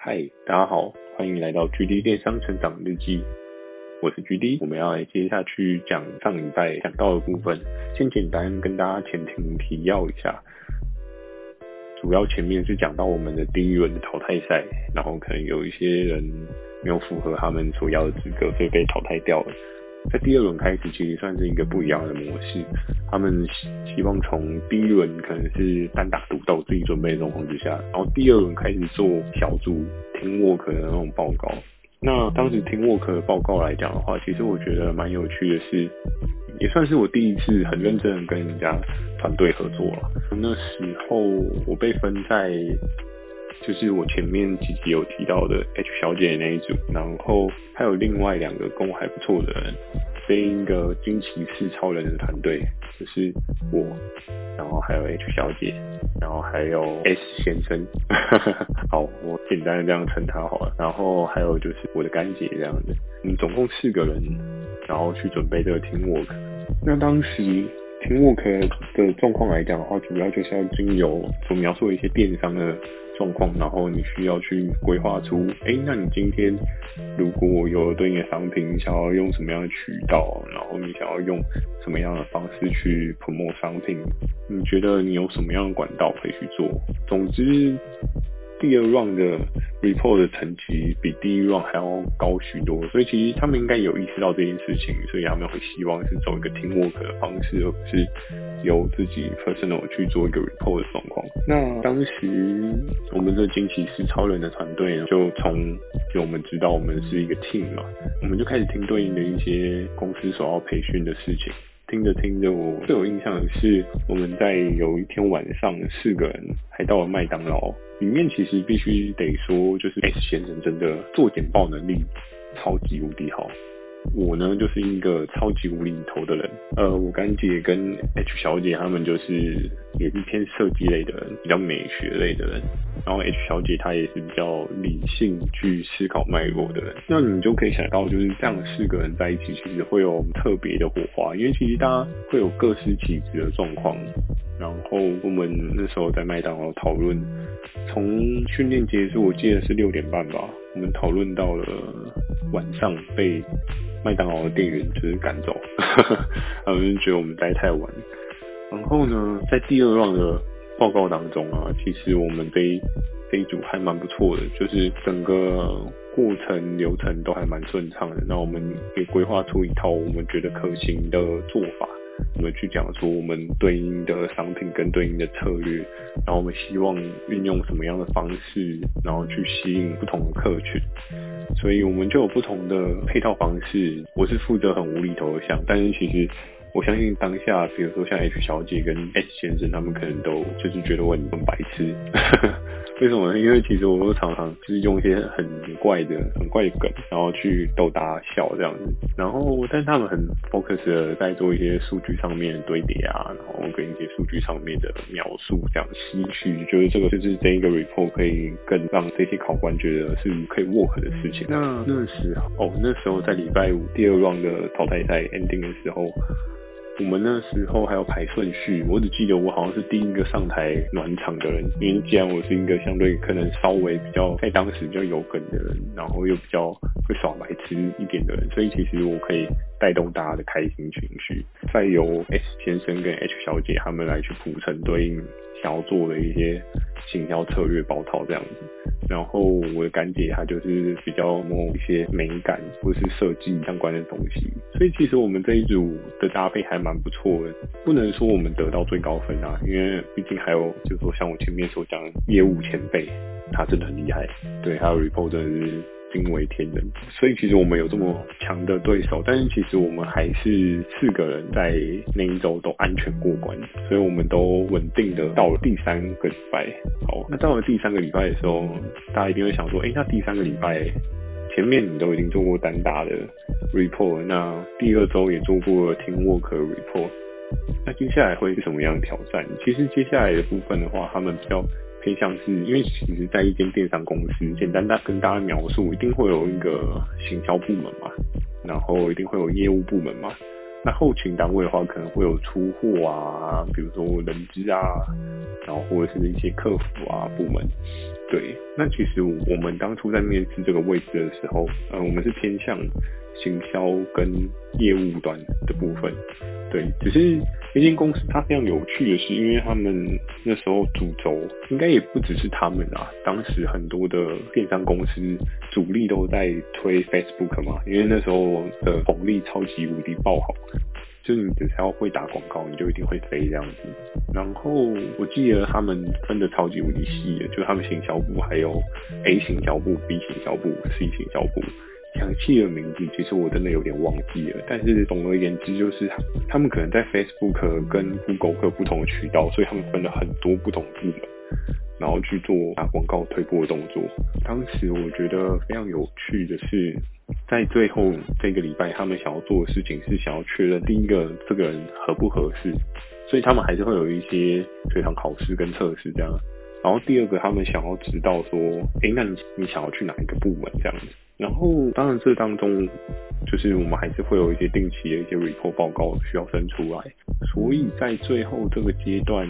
嗨，大家好，欢迎来到 GD 电商成长日记。我是 GD，我们要来接下去讲上一代讲到的部分。先简单跟大家前情提要一下，主要前面是讲到我们的第一轮的淘汰赛，然后可能有一些人没有符合他们所要的资格，所以被淘汰掉了。在第二轮开始，其实算是一个不一样的模式。他们希望从第一轮可能是单打独斗，自己准备的状况之下，然后第二轮开始做小组听沃克的那种报告。那当时听沃克的报告来讲的话，其实我觉得蛮有趣的是，也算是我第一次很认真的跟人家团队合作了。那时候我被分在。就是我前面几集有提到的 H 小姐那一组，然后还有另外两个跟我还不错的人，背一个惊奇四超人的团队，就是我，然后还有 H 小姐，然后还有 S 先生，好，我简单的这样称他好了，然后还有就是我的干姐这样子，我们总共四个人，然后去准备这个 teamwork。那当时 teamwork 的状况来讲的话，主要就是要经由所描述的一些电商的。状况，然后你需要去规划出，哎，那你今天如果有对应的商品，你想要用什么样的渠道，然后你想要用什么样的方式去 promo 商品，你觉得你有什么样的管道可以去做？总之。第二 round 的 report 的成绩比第一 round 还要高许多，所以其实他们应该有意识到这件事情，所以他们会希望是走一个 teamwork 的方式，而不是由自己 personal 去做一个 report 的状况。那当时我们这惊奇是超人的团队就从就我们知道我们是一个 team 嘛，我们就开始听对应的一些公司所要培训的事情。听着听着，我最有印象的是，我们在有一天晚上，四个人还到了麦当劳，里面其实必须得说，就是 S 先生真的做简报能力超级无敌好。我呢，就是一个超级无厘头的人。呃，我干姐跟 H 小姐她们就是也是偏设计类的人，比较美学类的人。然后 H 小姐她也是比较理性去思考脉络的人。那你就可以想到，就是这样四个人在一起，其实会有特别的火花，因为其实大家会有各司其职的状况。然后我们那时候在麦当劳讨论，从训练结束，我记得是六点半吧，我们讨论到了晚上被。麦当劳的店员就是赶走，他们觉得我们待太晚。然后呢，在第二浪的报告当中啊，其实我们这一这一组还蛮不错的，就是整个过程流程都还蛮顺畅的。那我们也规划出一套我们觉得可行的做法。我们去讲说我们对应的商品跟对应的策略，然后我们希望运用什么样的方式，然后去吸引不同的客群，所以我们就有不同的配套方式。我是负责很无厘头的想，但是其实。我相信当下，比如说像 H 小姐跟 S 先生，他们可能都就是觉得我很白痴。为什么呢？因为其实我都常常就是用一些很怪的、很怪的梗，然后去逗大家笑这样子。然后，但是他们很 focus 的在做一些数据上面的堆叠啊，然后跟一些数据上面的描述这样吸取，就是这个就是这一个 report 可以更让这些考官觉得是可以 work 的事情。那那时候，哦，那时候在礼拜五第二 round 的淘汰赛 ending 的时候。我们那时候还要排顺序，我只记得我好像是第一个上台暖场的人，因为既然我是一个相对可能稍微比较在当时比较有梗的人，然后又比较会耍白痴一点的人，所以其实我可以带动大家的开心情绪，再由 S 先生跟 H 小姐他们来去铺成对应想要做的一些行销策略包套这样子。然后我的干姐她就是比较某一些美感或是设计相关的东西，所以其实我们这一组的搭配还蛮不错的。不能说我们得到最高分啊，因为毕竟还有就是说像我前面所讲业务前辈，他真的很厉害，对，还有 report 真的是。惊为天人，所以其实我们有这么强的对手，但是其实我们还是四个人在那一周都安全过关，所以我们都稳定的到了第三个礼拜。好，那到了第三个礼拜的时候，大家一定会想说，哎，那第三个礼拜前面你都已经做过单打的 report，那第二周也做过了 teamwork report，那接下来会是什么样的挑战？其实接下来的部分的话，他们比较。偏向是因为其实，在一间电商公司，简单的跟大家描述，一定会有一个行销部门嘛，然后一定会有业务部门嘛。那后勤单位的话，可能会有出货啊，比如说人资啊，然后或者是一些客服啊部门。对，那其实我们当初在面试这个位置的时候，呃，我们是偏向行销跟业务端的部分。对，只是一间公司它非常有趣的是，因为他们那时候主轴应该也不只是他们啊，当时很多的电商公司主力都在推 Facebook 嘛，因为那时候的红利超级无敌爆好。就你只要会打广告，你就一定会飞这样子。然后我记得他们分的超级无敌细的，就他们行销部还有 A 行销部、B 行销部、C 行销部，详细的名字其实我真的有点忘记了。但是总而言之，就是他们可能在 Facebook 跟 Google 各不同的渠道，所以他们分了很多不同部门，然后去做打广告推播的动作。当时我觉得非常有趣的是。在最后这个礼拜，他们想要做的事情是想要确认第一个这个人合不合适，所以他们还是会有一些随堂考试跟测试这样。然后第二个，他们想要知道说，诶，那你你想要去哪一个部门这样子？然后当然这当中，就是我们还是会有一些定期的一些 report 报告需要分出来。所以在最后这个阶段，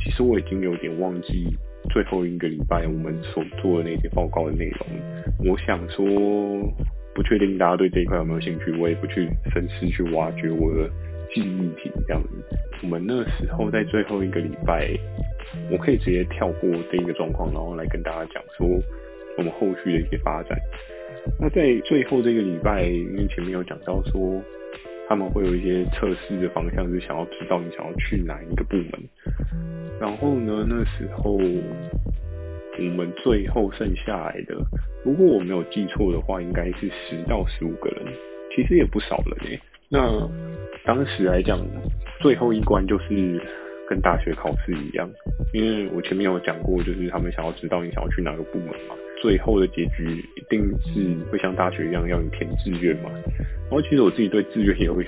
其实我已经有点忘记最后一个礼拜我们所做的那些报告的内容。我想说。不确定大家对这一块有没有兴趣，我也不去深思去挖掘我的记忆体这样子。我们那时候在最后一个礼拜，我可以直接跳过这一个状况，然后来跟大家讲说我们后续的一些发展。那在最后这个礼拜，因为前面有讲到说他们会有一些测试的方向，是想要知道你想要去哪一个部门。然后呢，那时候。我们最后剩下来的，如果我没有记错的话，应该是十到十五个人，其实也不少了呢。那当时来讲，最后一关就是跟大学考试一样，因为我前面有讲过，就是他们想要知道你想要去哪个部门嘛。最后的结局一定是会像大学一样要你填志愿嘛。然后其实我自己对志愿也会。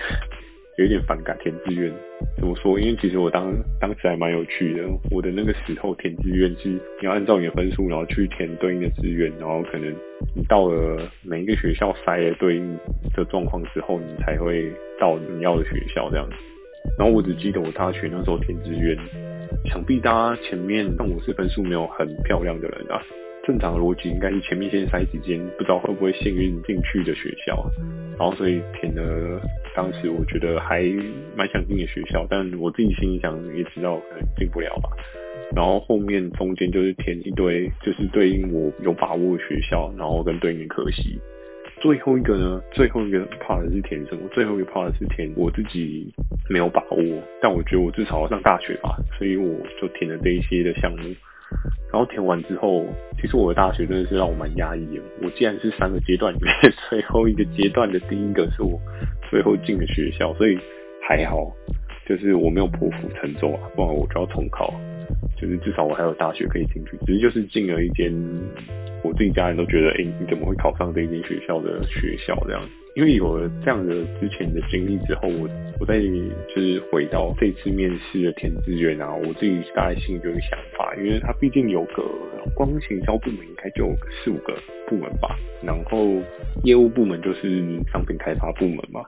有点反感填志愿，怎么说？因为其实我当当时还蛮有趣的。我的那个时候填志愿是，你要按照你的分数，然后去填对应的志愿，然后可能你到了每一个学校筛了对应的状况之后，你才会到你要的学校这样子。然后我只记得我大学那时候填志愿，想必大家前面但我是分数没有很漂亮的人啊。正常的逻辑应该是前面先筛几间不知道会不会幸运进去的学校，然后所以填了当时我觉得还蛮想进的学校，但我自己心里想也知道可能进不了吧。然后后面中间就是填一堆就是对应我有把握的学校，然后跟对应的科系。最后一个呢，最后一个 part 是填什么？最后一个 part 是填我自己没有把握，但我觉得我至少要上大学吧，所以我就填了这一些的项目。然后填完之后，其实我的大学真的是让我蛮压抑的。我既然是三个阶段里面 最后一个阶段的第一个是我最后进的学校，所以还好，就是我没有破釜沉舟啊，不然我就要重考。就是至少我还有大学可以进去，只是就是进了一间我自己家人都觉得，哎，你怎么会考上这间学校的学校这样？因为有了这样的之前的经历之后，我我再就是回到这次面试的填志愿啊，我自己大概心里就有想法，因为它毕竟有个光行销部门应该就有四五个部门吧，然后业务部门就是商品开发部门嘛，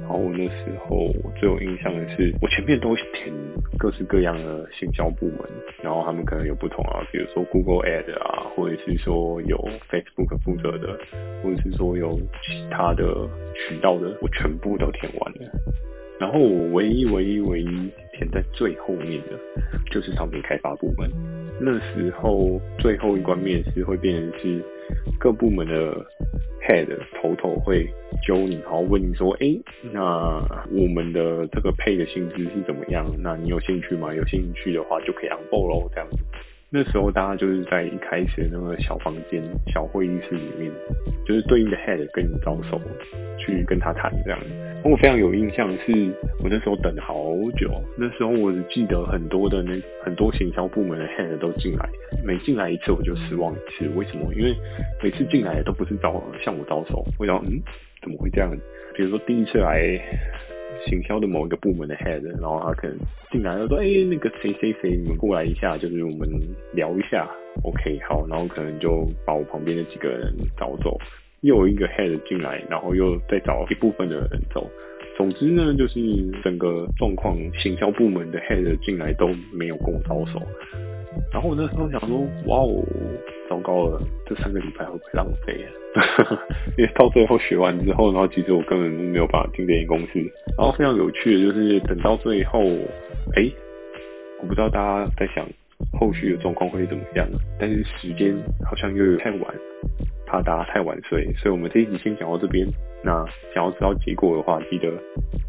然后那时候我最有印象的是，我前面都填各式各样的行销部门，然后他们可能有不同啊，比如说 Google Ad 啊，或者是说有 Facebook 负责的，或者是说有其他的。渠道的我全部都填完了，然后我唯一唯一唯一填在最后面的，就是商品开发部门。那时候最后一关面试会变成是各部门的 head 头头会揪你，然后问你说：“哎，那我们的这个配的薪资是怎么样？那你有兴趣吗？有兴趣的话就可以 on board 咯，这样子。”那时候大家就是在一开始那个小房间、小会议室里面，就是对应的 head 跟你招手，去跟他谈这样。我非常有印象是，我那时候等好久。那时候我只记得很多的那很多行销部门的 head 都进来，每进来一次我就失望一次。为什么？因为每次进来都不是招向我招手，我想嗯，怎么会这样？比如说第一次来。行销的某一个部门的 head，然后他可能进来了说：“哎、那个谁谁谁，你们过来一下，就是我们聊一下。”OK，好，然后可能就把我旁边的几个人找走，又有一个 head 进来，然后又再找一部分的人走。总之呢，就是整个状况，行销部门的 head 进来都没有跟我招手。然后我那时候想说：“哇哦，糟糕了，这三个礼拜会不会浪费啊？因为到最后学完之后，然后其实我根本没有办法进这间公司。然后非常有趣的就是，等到最后，哎、我不知道大家在想后续的状况会怎么样，但是时间好像又有太晚，怕大家太晚睡，所以我们这一集先讲到这边。那想要知道结果的话，记得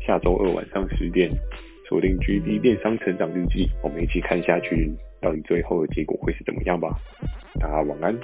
下周二晚上十点锁定 GD 电商成长日记，我们一起看下去，到底最后的结果会是怎么样吧。大家晚安。